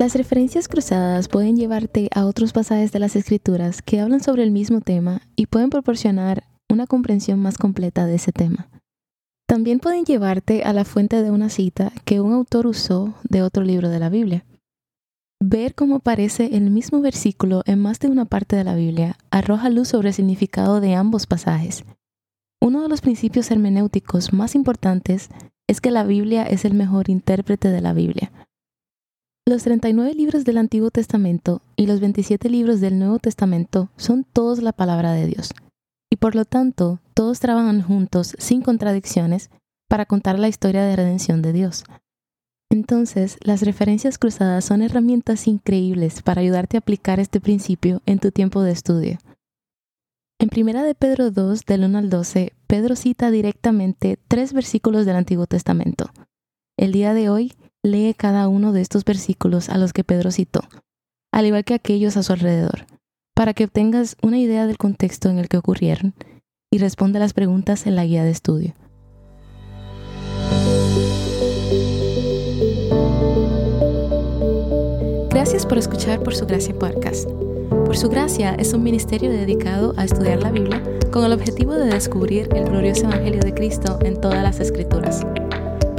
Las referencias cruzadas pueden llevarte a otros pasajes de las escrituras que hablan sobre el mismo tema y pueden proporcionar una comprensión más completa de ese tema. También pueden llevarte a la fuente de una cita que un autor usó de otro libro de la Biblia. Ver cómo aparece el mismo versículo en más de una parte de la Biblia arroja luz sobre el significado de ambos pasajes. Uno de los principios hermenéuticos más importantes es que la Biblia es el mejor intérprete de la Biblia. Los 39 libros del Antiguo Testamento y los 27 libros del Nuevo Testamento son todos la palabra de Dios, y por lo tanto todos trabajan juntos sin contradicciones para contar la historia de redención de Dios. Entonces, las referencias cruzadas son herramientas increíbles para ayudarte a aplicar este principio en tu tiempo de estudio. En 1 de Pedro 2, del 1 al 12, Pedro cita directamente tres versículos del Antiguo Testamento. El día de hoy lee cada uno de estos versículos a los que Pedro citó, al igual que aquellos a su alrededor, para que obtengas una idea del contexto en el que ocurrieron y responda las preguntas en la guía de estudio. Gracias por escuchar Por Su Gracia Podcast. Por Su Gracia es un ministerio dedicado a estudiar la Biblia con el objetivo de descubrir el glorioso Evangelio de Cristo en todas las Escrituras.